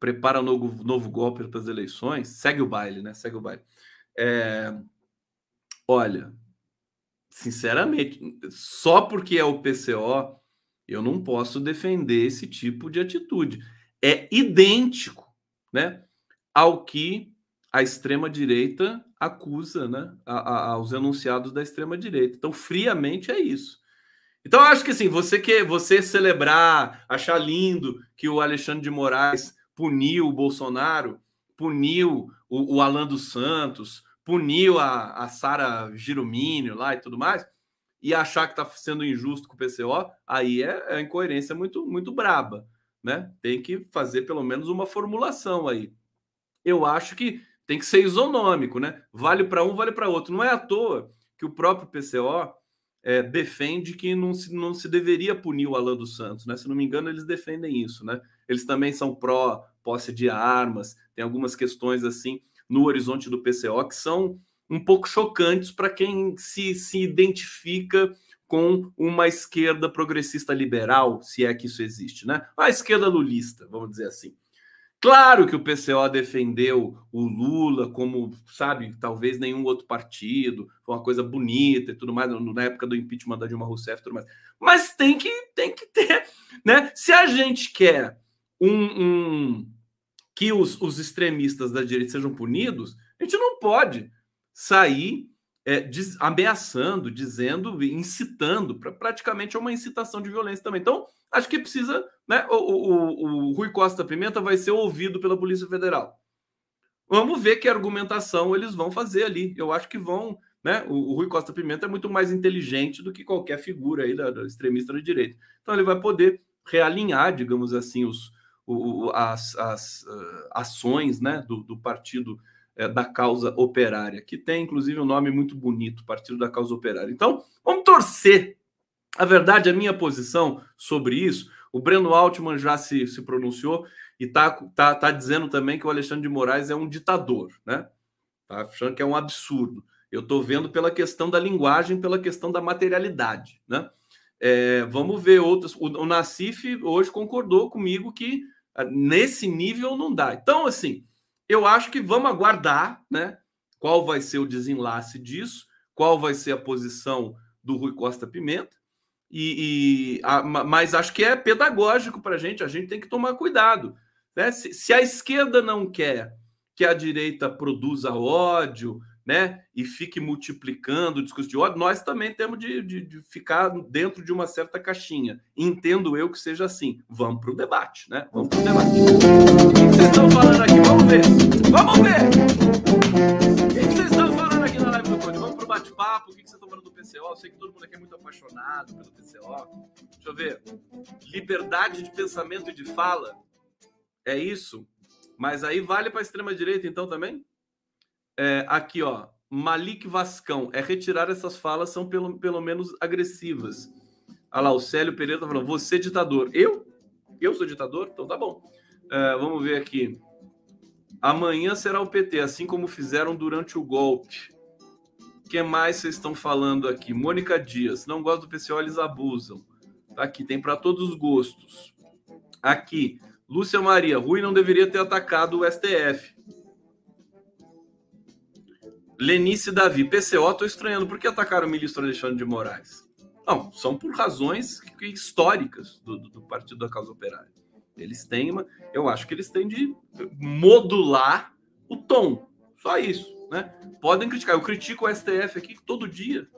prepara novo, novo golpe para as eleições, segue o baile, né? Segue o baile. É... Olha, sinceramente, só porque é o PCO, eu não posso defender esse tipo de atitude. É idêntico, né, ao que a extrema-direita acusa né, a, a, aos enunciados da extrema-direita. Então, friamente é isso. Então, acho que assim, você que você celebrar, achar lindo que o Alexandre de Moraes puniu o Bolsonaro, puniu o, o Alan dos Santos, puniu a, a Sara Giromínio lá e tudo mais, e achar que está sendo injusto com o PCO, aí é, é incoerência muito, muito braba. Né? Tem que fazer pelo menos uma formulação aí. Eu acho que tem que ser isonômico, né? Vale para um, vale para outro. Não é à toa que o próprio PCO é, defende que não se, não se deveria punir o Alan dos Santos, né? Se não me engano, eles defendem isso, né? Eles também são pró posse de armas, tem algumas questões assim no horizonte do PCO que são um pouco chocantes para quem se, se identifica com uma esquerda progressista liberal, se é que isso existe, né? A esquerda lulista, vamos dizer assim. Claro que o PCO defendeu o Lula como, sabe, talvez nenhum outro partido, foi uma coisa bonita e tudo mais, na época do impeachment da Dilma Rousseff e tudo mais. Mas tem que, tem que ter, *laughs* né? Se a gente quer um, um que os, os extremistas da direita sejam punidos, a gente não pode sair é, diz, ameaçando, dizendo, incitando, para praticamente é uma incitação de violência também. Então, acho que precisa, né? O, o, o, Rui Costa Pimenta vai ser ouvido pela Polícia Federal. Vamos ver que argumentação eles vão fazer ali. Eu acho que vão, né? O, o Rui Costa Pimenta é muito mais inteligente do que qualquer figura aí da, da extremista da direita. Então ele vai poder realinhar, digamos assim, os, o, as, as uh, ações né, do, do partido é, da causa operária, que tem inclusive um nome muito bonito, Partido da Causa Operária. Então, vamos torcer. A verdade, a minha posição sobre isso, o Breno Altman já se, se pronunciou e está tá, tá dizendo também que o Alexandre de Moraes é um ditador, né? Tá achando que é um absurdo. Eu estou vendo pela questão da linguagem, pela questão da materialidade, né? É, vamos ver outras. O, o hoje concordou comigo que ah, nesse nível não dá. Então, assim, eu acho que vamos aguardar, né? Qual vai ser o desenlace disso, qual vai ser a posição do Rui Costa Pimenta. E, e a, mas acho que é pedagógico para a gente, a gente tem que tomar cuidado. Né? Se, se a esquerda não quer que a direita produza ódio, né, e fique multiplicando o discurso de ódio, nós também temos de, de, de, ficar dentro de uma certa caixinha. Entendo eu que seja assim. Vamos para o debate, né? Vamos para o debate. Que vocês estão falando aqui? Vamos ver. Vamos ver. O que vocês estão falando aqui na live do Cone? Vamos para o bate-papo. O que vocês estão falando do PCO? Eu sei que todo mundo aqui é muito apaixonado pelo PCO. Deixa eu ver. Liberdade de pensamento e de fala. É isso? Mas aí vale para a extrema-direita, então, também? É, aqui, ó. Malik Vascão. É retirar essas falas, são pelo, pelo menos agressivas. Olha lá, o Célio Pereira tá falando, você é ditador. Eu? Eu sou ditador? Então tá bom. É, vamos ver aqui. Amanhã será o PT, assim como fizeram durante o golpe. O que mais vocês estão falando aqui? Mônica Dias. Não gosto do PCO, eles abusam. Tá aqui, tem para todos os gostos. Aqui, Lúcia Maria. Rui não deveria ter atacado o STF. Lenice Davi, PCO, estou estranhando. Por que atacaram o ministro Alexandre de Moraes? Não, são por razões históricas do, do, do Partido da Causa Operária. Eles têm uma. Eu acho que eles têm de modular o tom. Só isso. Né? Podem criticar. Eu critico o STF aqui todo dia.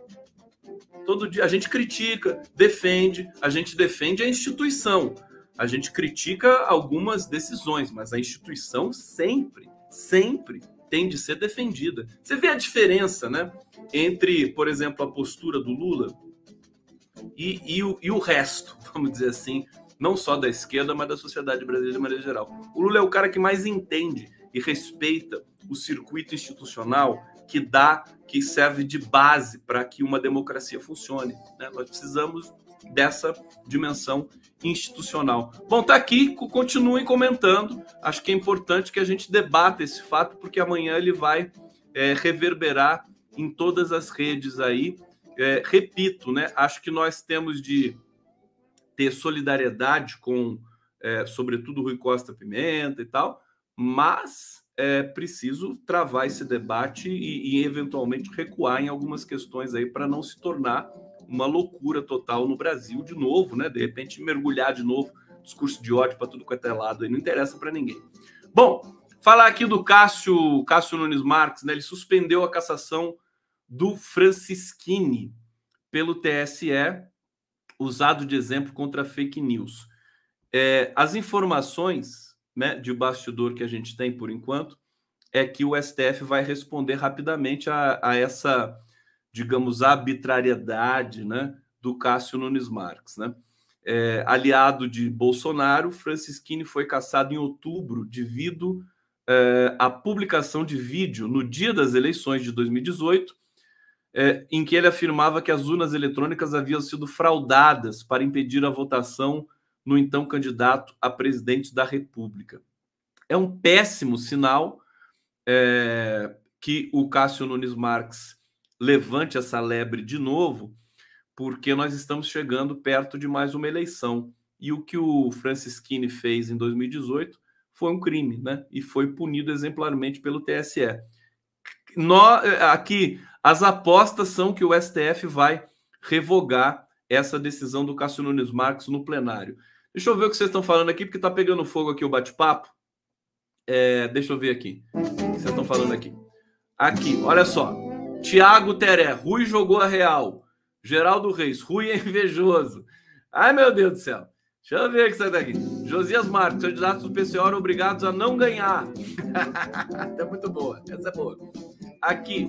Todo dia. A gente critica, defende, a gente defende a instituição. A gente critica algumas decisões, mas a instituição sempre, sempre tem de ser defendida. Você vê a diferença, né? Entre, por exemplo, a postura do Lula e, e, o, e o resto, *laughs* vamos dizer assim, não só da esquerda, mas da sociedade brasileira de maneira geral. O Lula é o cara que mais entende e respeita o circuito institucional que dá, que serve de base para que uma democracia funcione. Né? Nós precisamos dessa dimensão institucional. Bom, tá aqui, continuem comentando. Acho que é importante que a gente debata esse fato, porque amanhã ele vai é, reverberar em todas as redes aí. É, repito, né? Acho que nós temos de ter solidariedade com, é, sobretudo, Rui Costa Pimenta e tal, mas é preciso travar esse debate e, e eventualmente recuar em algumas questões aí para não se tornar uma loucura total no Brasil de novo, né? De repente mergulhar de novo discurso de ódio para tudo quanto é lado, aí não interessa para ninguém. Bom, falar aqui do Cássio, Cássio Nunes Marques, né? Ele suspendeu a cassação do Francisquini pelo TSE, usado de exemplo contra fake news. É, as informações né, de bastidor que a gente tem por enquanto é que o STF vai responder rapidamente a, a essa digamos, arbitrariedade né, do Cássio Nunes Marques. Né? É, aliado de Bolsonaro, Francisquini foi caçado em outubro devido é, a publicação de vídeo no dia das eleições de 2018, é, em que ele afirmava que as urnas eletrônicas haviam sido fraudadas para impedir a votação no então candidato a presidente da República. É um péssimo sinal é, que o Cássio Nunes Marques levante essa lebre de novo, porque nós estamos chegando perto de mais uma eleição. E o que o Francisquini fez em 2018 foi um crime, né? E foi punido exemplarmente pelo TSE. Nós, aqui, as apostas são que o STF vai revogar essa decisão do Cássio Nunes Marques no plenário. Deixa eu ver o que vocês estão falando aqui, porque está pegando fogo aqui o bate-papo. É, deixa eu ver aqui. O que vocês estão falando aqui? Aqui, olha só. Tiago Teré, Rui jogou a real. Geraldo Reis, Rui é invejoso. Ai, meu Deus do céu. Deixa eu ver o que sai daqui. Josias Marques, candidatos do PCO obrigados a não ganhar. *laughs* é muito boa. Essa é boa. Aqui,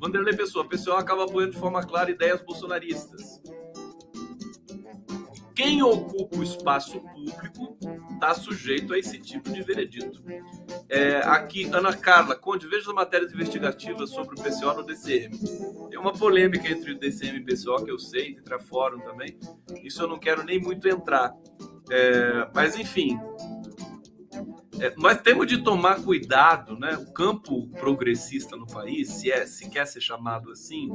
Vanderlei Pessoa, PCO acaba apoiando de forma clara ideias bolsonaristas quem ocupa o espaço público está sujeito a esse tipo de veredito. É, aqui, Ana Carla, Conde, veja as matérias investigativas sobre o PCO no DCM. Tem uma polêmica entre o DCM e o PCO, que eu sei, entre a Fórum também. Isso eu não quero nem muito entrar. É, mas, enfim, é, nós temos de tomar cuidado, né? O campo progressista no país, se é, se quer ser chamado assim,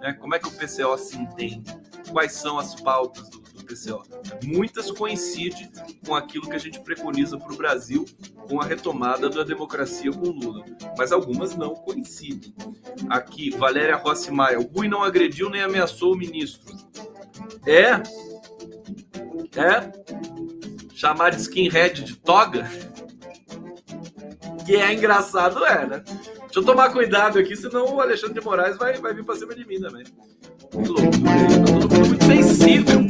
né? Como é que o PCO se entende? Quais são as pautas do, PCO? Muitas coincidem com aquilo que a gente preconiza para o Brasil, com a retomada da democracia com Lula, mas algumas não coincidem. Aqui, Valéria Rossi Maia, o Rui não agrediu nem ameaçou o ministro. É, é chamar de skinhead de toga que é engraçado, é, né? Deixa eu tomar cuidado aqui, senão o Alexandre de Moraes vai, vai vir pra cima de mim também. Que loucura, tá muito sensível.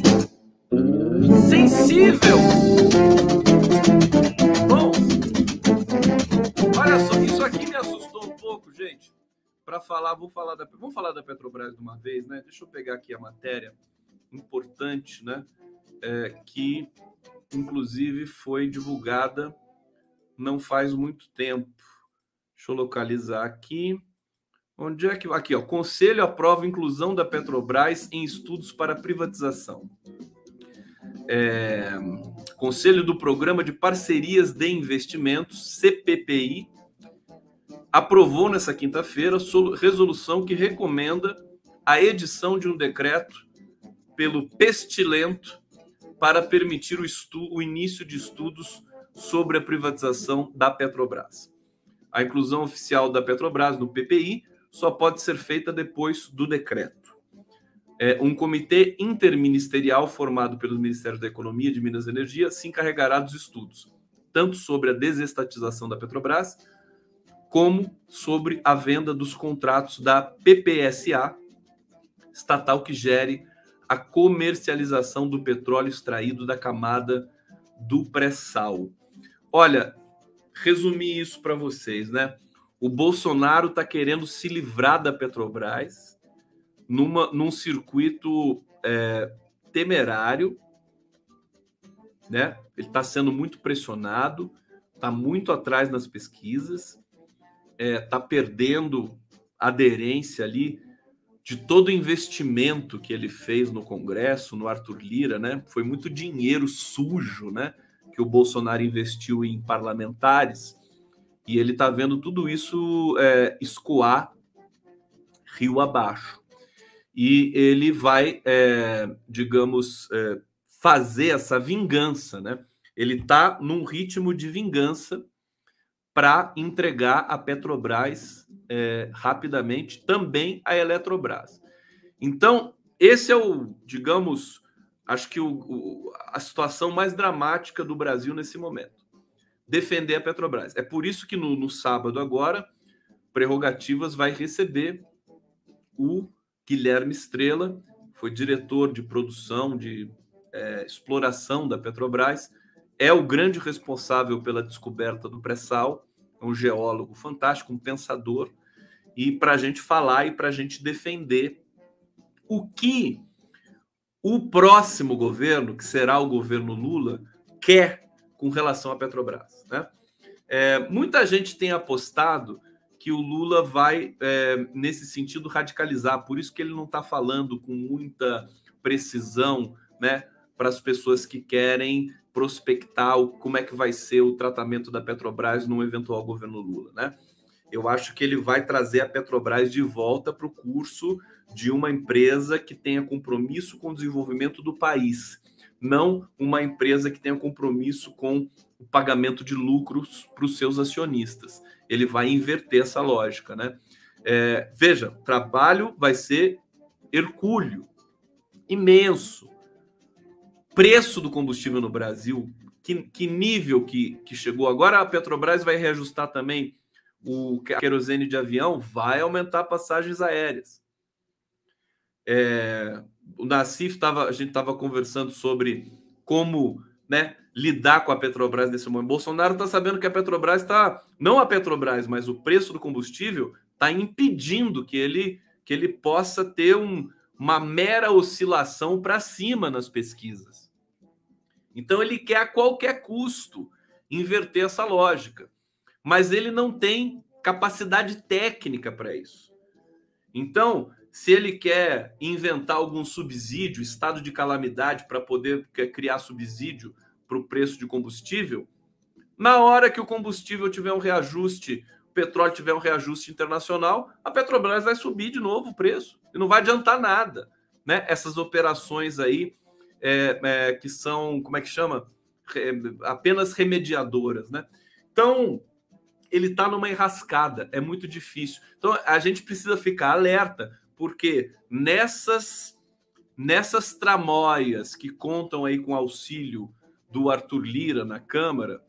Sensível! Bom, olha só, isso aqui me assustou um pouco, gente. Para falar, vou falar da, vamos falar da Petrobras de uma vez, né? Deixa eu pegar aqui a matéria importante, né? É, que inclusive foi divulgada não faz muito tempo. Deixa eu localizar aqui. Onde é que. Aqui, ó. Conselho aprova inclusão da Petrobras em estudos para privatização. É, Conselho do Programa de Parcerias de Investimentos, CPPI, aprovou nessa quinta-feira resolução que recomenda a edição de um decreto pelo Pestilento para permitir o, o início de estudos sobre a privatização da Petrobras. A inclusão oficial da Petrobras no PPI só pode ser feita depois do decreto. É, um comitê interministerial formado pelos Ministérios da Economia e de Minas e Energia se encarregará dos estudos, tanto sobre a desestatização da Petrobras, como sobre a venda dos contratos da PPSA, estatal que gere a comercialização do petróleo extraído da camada do pré-sal. Olha, resumir isso para vocês, né? O Bolsonaro está querendo se livrar da Petrobras numa, num circuito é, temerário, né? Ele está sendo muito pressionado, está muito atrás nas pesquisas, está é, tá perdendo aderência ali de todo o investimento que ele fez no Congresso, no Arthur Lira, né? Foi muito dinheiro sujo, né? que o Bolsonaro investiu em parlamentares, e ele está vendo tudo isso é, escoar rio abaixo. E ele vai, é, digamos, é, fazer essa vingança, né? Ele está num ritmo de vingança para entregar a Petrobras é, rapidamente, também a Eletrobras. Então, esse é o, digamos, acho que o, o, a situação mais dramática do Brasil nesse momento. Defender a Petrobras. É por isso que no, no sábado agora, Prerrogativas vai receber o Guilherme Estrela, foi diretor de produção, de é, exploração da Petrobras, é o grande responsável pela descoberta do pré-sal, é um geólogo fantástico, um pensador, e para a gente falar e para a gente defender o que o próximo governo, que será o governo Lula, quer com relação à Petrobras. Né? É, muita gente tem apostado que o Lula vai, é, nesse sentido, radicalizar. Por isso que ele não está falando com muita precisão né, para as pessoas que querem prospectar o, como é que vai ser o tratamento da Petrobras num eventual governo Lula. Né? Eu acho que ele vai trazer a Petrobras de volta para o curso de uma empresa que tenha compromisso com o desenvolvimento do país, não uma empresa que tenha compromisso com o pagamento de lucros para os seus acionistas ele vai inverter essa lógica, né? É, veja, trabalho vai ser hercúleo, imenso. Preço do combustível no Brasil, que, que nível que, que chegou? Agora a Petrobras vai reajustar também o querosene de avião, vai aumentar passagens aéreas. É, o Nassif estava, a gente estava conversando sobre como né, lidar com a Petrobras nesse momento. Bolsonaro está sabendo que a Petrobras está, não a Petrobras, mas o preço do combustível está impedindo que ele, que ele possa ter um, uma mera oscilação para cima nas pesquisas. Então ele quer a qualquer custo inverter essa lógica, mas ele não tem capacidade técnica para isso. Então, se ele quer inventar algum subsídio, estado de calamidade para poder criar subsídio para o preço de combustível, na hora que o combustível tiver um reajuste, o petróleo tiver um reajuste internacional, a Petrobras vai subir de novo o preço e não vai adiantar nada, né? Essas operações aí é, é, que são, como é que chama? apenas remediadoras, né? Então ele está numa enrascada, é muito difícil. Então a gente precisa ficar alerta, porque nessas nessas tramóias que contam aí com auxílio do Arthur Lira na Câmara,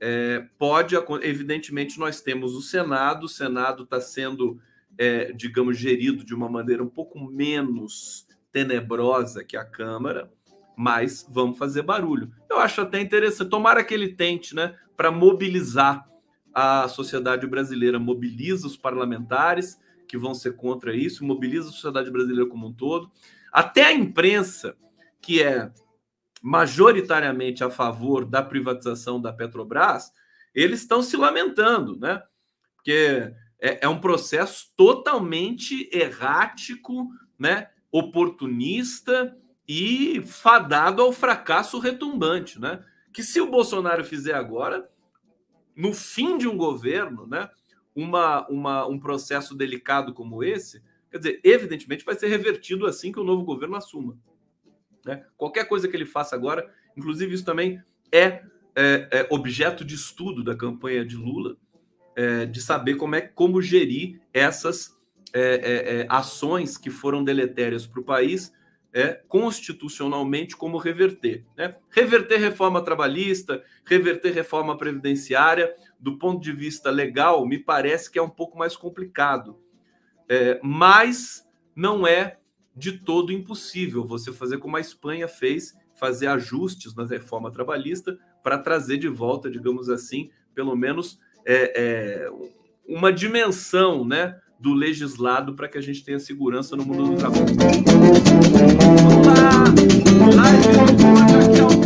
é, pode, evidentemente, nós temos o Senado, o Senado está sendo, é, digamos, gerido de uma maneira um pouco menos tenebrosa que a Câmara, mas vamos fazer barulho. Eu acho até interessante, tomara que ele tente, né, para mobilizar a sociedade brasileira, mobiliza os parlamentares que vão ser contra isso, mobiliza a sociedade brasileira como um todo, até a imprensa, que é majoritariamente a favor da privatização da Petrobras, eles estão se lamentando, né? Porque é, é um processo totalmente errático, né? Oportunista e fadado ao fracasso retumbante, né? Que se o Bolsonaro fizer agora, no fim de um governo, né? Uma, uma, um processo delicado como esse, quer dizer, evidentemente vai ser revertido assim que o novo governo assuma. Né? Qualquer coisa que ele faça agora, inclusive isso também é, é, é objeto de estudo da campanha de Lula, é, de saber como é como gerir essas é, é, é, ações que foram deletérias para o país, constitucionalmente, como reverter. Né? Reverter reforma trabalhista, reverter reforma previdenciária, do ponto de vista legal, me parece que é um pouco mais complicado. mas não é de todo impossível você fazer como a Espanha fez, fazer ajustes na reforma trabalhista para trazer de volta, digamos assim, pelo menos é, é, uma dimensão né, do legislado para que a gente tenha segurança no mundo do trabalho. Vamos lá! Live aqui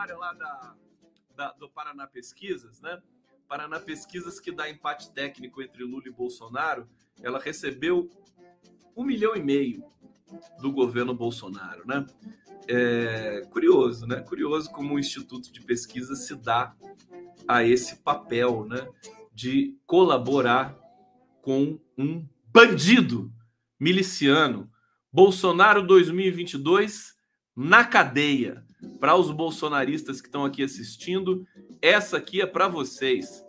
história lá da, da, do Paraná Pesquisas, né? Paraná Pesquisas, que dá empate técnico entre Lula e Bolsonaro, ela recebeu um milhão e meio do governo Bolsonaro, né? É curioso, né? Curioso como o Instituto de Pesquisa se dá a esse papel, né? De colaborar com um bandido miliciano. Bolsonaro 2022 na cadeia. Para os bolsonaristas que estão aqui assistindo, essa aqui é para vocês.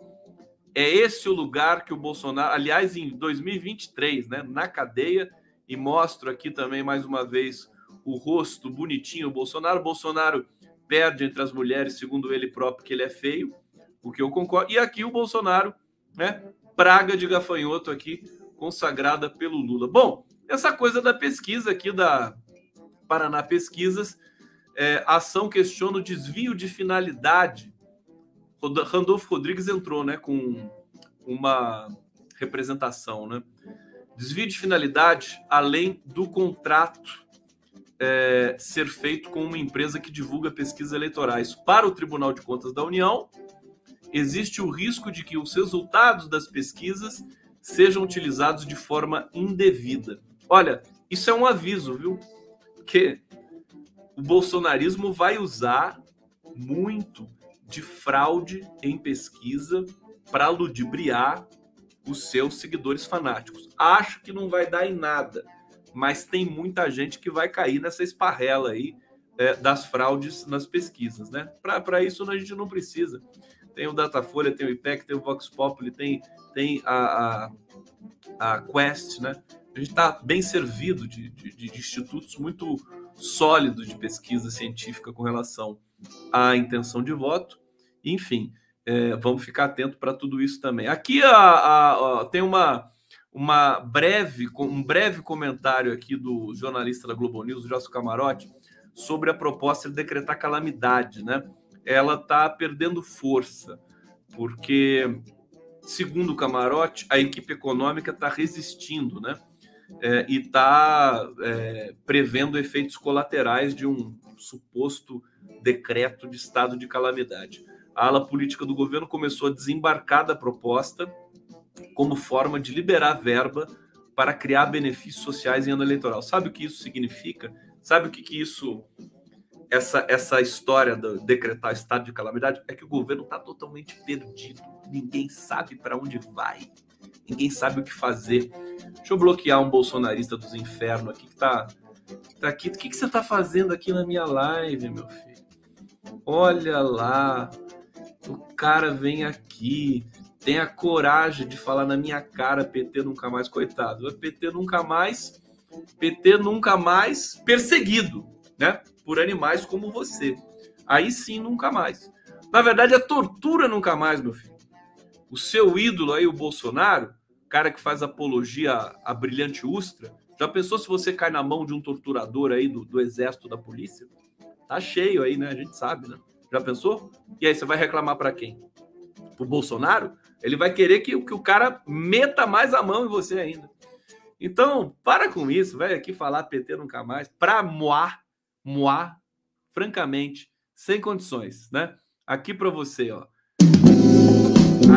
É esse o lugar que o Bolsonaro, aliás, em 2023, né, na cadeia, e mostro aqui também mais uma vez o rosto bonitinho do Bolsonaro. Bolsonaro perde entre as mulheres, segundo ele próprio, que ele é feio, o que eu concordo. E aqui o Bolsonaro, né, praga de gafanhoto aqui, consagrada pelo Lula. Bom, essa coisa da pesquisa aqui da Paraná Pesquisas, é, a ação questiona o desvio de finalidade Randolfo Rodrigues entrou né, com uma representação. Né? Desvio de finalidade além do contrato é, ser feito com uma empresa que divulga pesquisas eleitorais para o Tribunal de Contas da União, existe o risco de que os resultados das pesquisas sejam utilizados de forma indevida. Olha, isso é um aviso, viu? Que o bolsonarismo vai usar muito de fraude em pesquisa para ludibriar os seus seguidores fanáticos. Acho que não vai dar em nada, mas tem muita gente que vai cair nessa esparrela aí é, das fraudes nas pesquisas, né? Para isso a gente não precisa. Tem o Datafolha, tem o IPEC, tem o Vox Populi, tem, tem a, a, a Quest, né? A gente está bem servido de, de, de institutos muito sólidos de pesquisa científica com relação à intenção de voto. Enfim, é, vamos ficar atento para tudo isso também. Aqui a, a, a, tem uma, uma breve, um breve comentário aqui do jornalista da Globo News, Josso Camarote, sobre a proposta de decretar calamidade, né? Ela está perdendo força, porque, segundo o Camarote, a equipe econômica está resistindo, né? É, e está é, prevendo efeitos colaterais de um suposto decreto de estado de calamidade a ala política do governo começou a desembarcar da proposta como forma de liberar verba para criar benefícios sociais em ano eleitoral. Sabe o que isso significa? Sabe o que, que isso, essa, essa história de decretar estado de calamidade? É que o governo está totalmente perdido. Ninguém sabe para onde vai. Ninguém sabe o que fazer. Deixa eu bloquear um bolsonarista dos infernos aqui que está tá aqui. O que, que você está fazendo aqui na minha live, meu filho? Olha lá, o cara vem aqui, tem a coragem de falar na minha cara PT nunca mais, coitado. É PT nunca mais, PT nunca mais perseguido, né? Por animais como você. Aí sim, nunca mais. Na verdade, é tortura nunca mais, meu filho. O seu ídolo aí, o Bolsonaro, cara que faz apologia à brilhante Ustra, já pensou se você cai na mão de um torturador aí do, do exército da polícia? Tá cheio aí, né? A gente sabe, né? Já pensou? E aí você vai reclamar para quem? Pro Bolsonaro? Ele vai querer que, que o cara meta mais a mão em você ainda. Então, para com isso, vai aqui falar PT nunca mais. Para moar, moar, francamente, sem condições, né? Aqui para você, ó.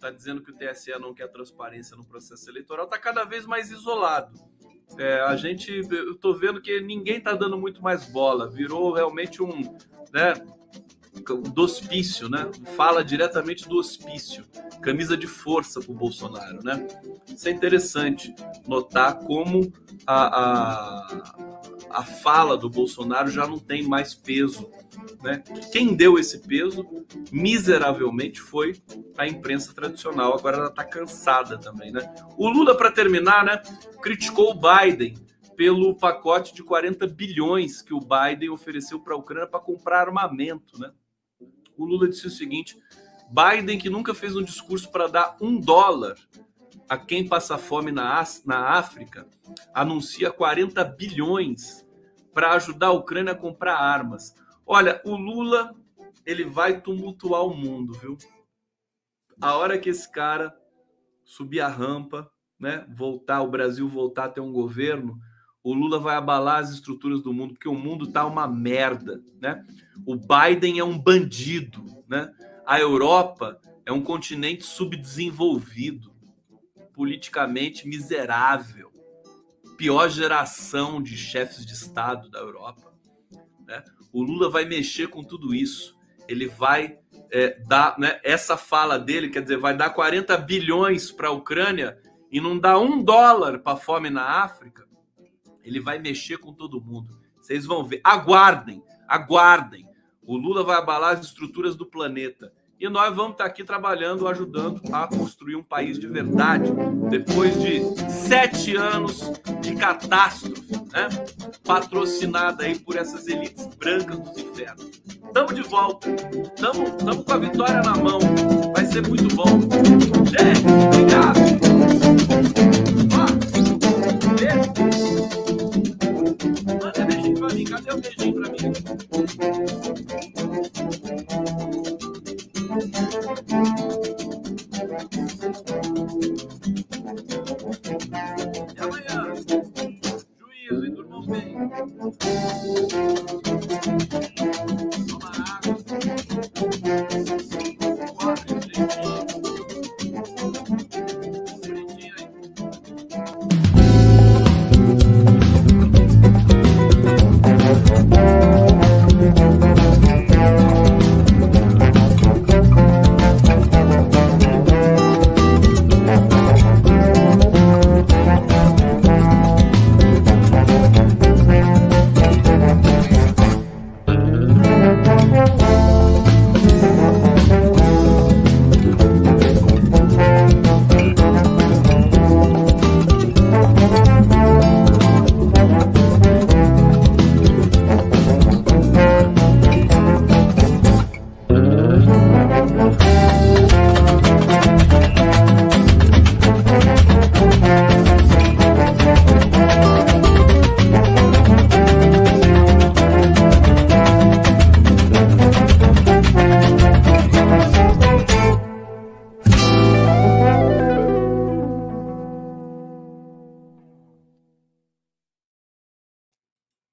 Está dizendo que o TSE não quer transparência no processo eleitoral. Está cada vez mais isolado. É, a gente, eu estou vendo que ninguém está dando muito mais bola. Virou realmente um, né, do hospício, né? Fala diretamente do hospício, camisa de força para o Bolsonaro, né? Isso é interessante notar como a, a, a fala do Bolsonaro já não tem mais peso, né? Quem deu esse peso miseravelmente foi a imprensa tradicional. Agora ela está cansada também, né? O Lula, para terminar, né? Criticou o Biden pelo pacote de 40 bilhões que o Biden ofereceu para a Ucrânia para comprar armamento, né? o Lula disse o seguinte: Biden, que nunca fez um discurso para dar um dólar a quem passa fome na, na África, anuncia 40 bilhões para ajudar a Ucrânia a comprar armas. Olha, o Lula ele vai tumultuar o mundo, viu? A hora que esse cara subir a rampa, né, voltar, o Brasil voltar a ter um governo, o Lula vai abalar as estruturas do mundo, porque o mundo tá uma merda, né? O Biden é um bandido, né? A Europa é um continente subdesenvolvido, politicamente miserável, pior geração de chefes de Estado da Europa. Né? O Lula vai mexer com tudo isso. Ele vai é, dar, né, essa fala dele, quer dizer, vai dar 40 bilhões para a Ucrânia e não dá um dólar para fome na África ele vai mexer com todo mundo. Vocês vão ver. Aguardem, aguardem. O Lula vai abalar as estruturas do planeta. E nós vamos estar aqui trabalhando, ajudando a construir um país de verdade. Depois de sete anos de catástrofe, né? patrocinada aí por essas elites brancas dos infernos. Tamo de volta, tamo, tamo com a vitória na mão, vai ser muito bom. Gente, obrigado.